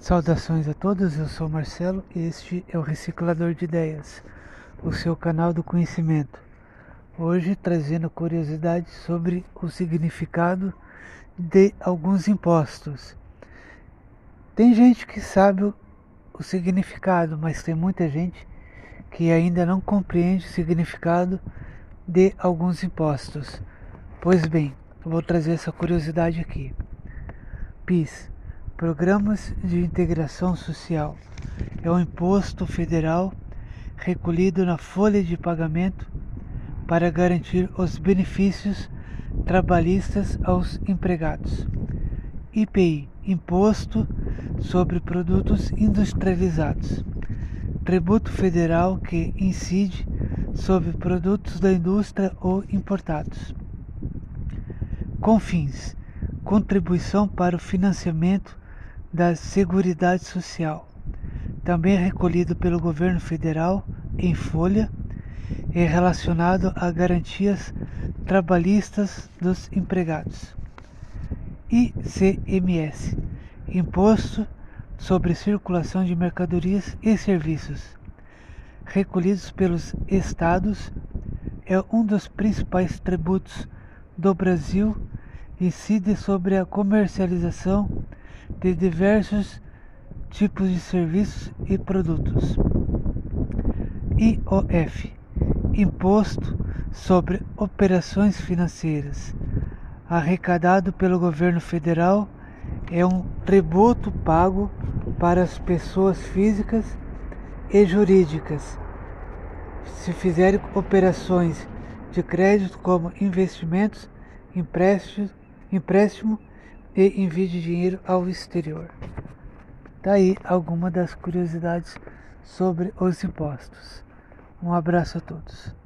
Saudações a todos, eu sou Marcelo e este é o Reciclador de Ideias, o seu canal do conhecimento. Hoje trazendo curiosidades sobre o significado de alguns impostos. Tem gente que sabe o significado, mas tem muita gente que ainda não compreende o significado de alguns impostos. Pois bem, vou trazer essa curiosidade aqui. PIS Programas de Integração Social é um imposto federal recolhido na folha de pagamento para garantir os benefícios trabalhistas aos empregados. IPI Imposto sobre Produtos Industrializados tributo federal que incide sobre produtos da indústria ou importados. Confins contribuição para o financiamento da Seguridade Social, também recolhido pelo governo federal em folha e relacionado a garantias trabalhistas dos empregados. ICMS Imposto sobre Circulação de Mercadorias e Serviços, recolhidos pelos estados, é um dos principais tributos do Brasil e incide sobre a comercialização de diversos tipos de serviços e produtos. IOF Imposto sobre Operações Financeiras arrecadado pelo governo federal é um tributo pago para as pessoas físicas e jurídicas se fizerem operações de crédito como investimentos, empréstimos, empréstimo e envie dinheiro ao exterior. Daí tá alguma das curiosidades sobre os impostos. Um abraço a todos.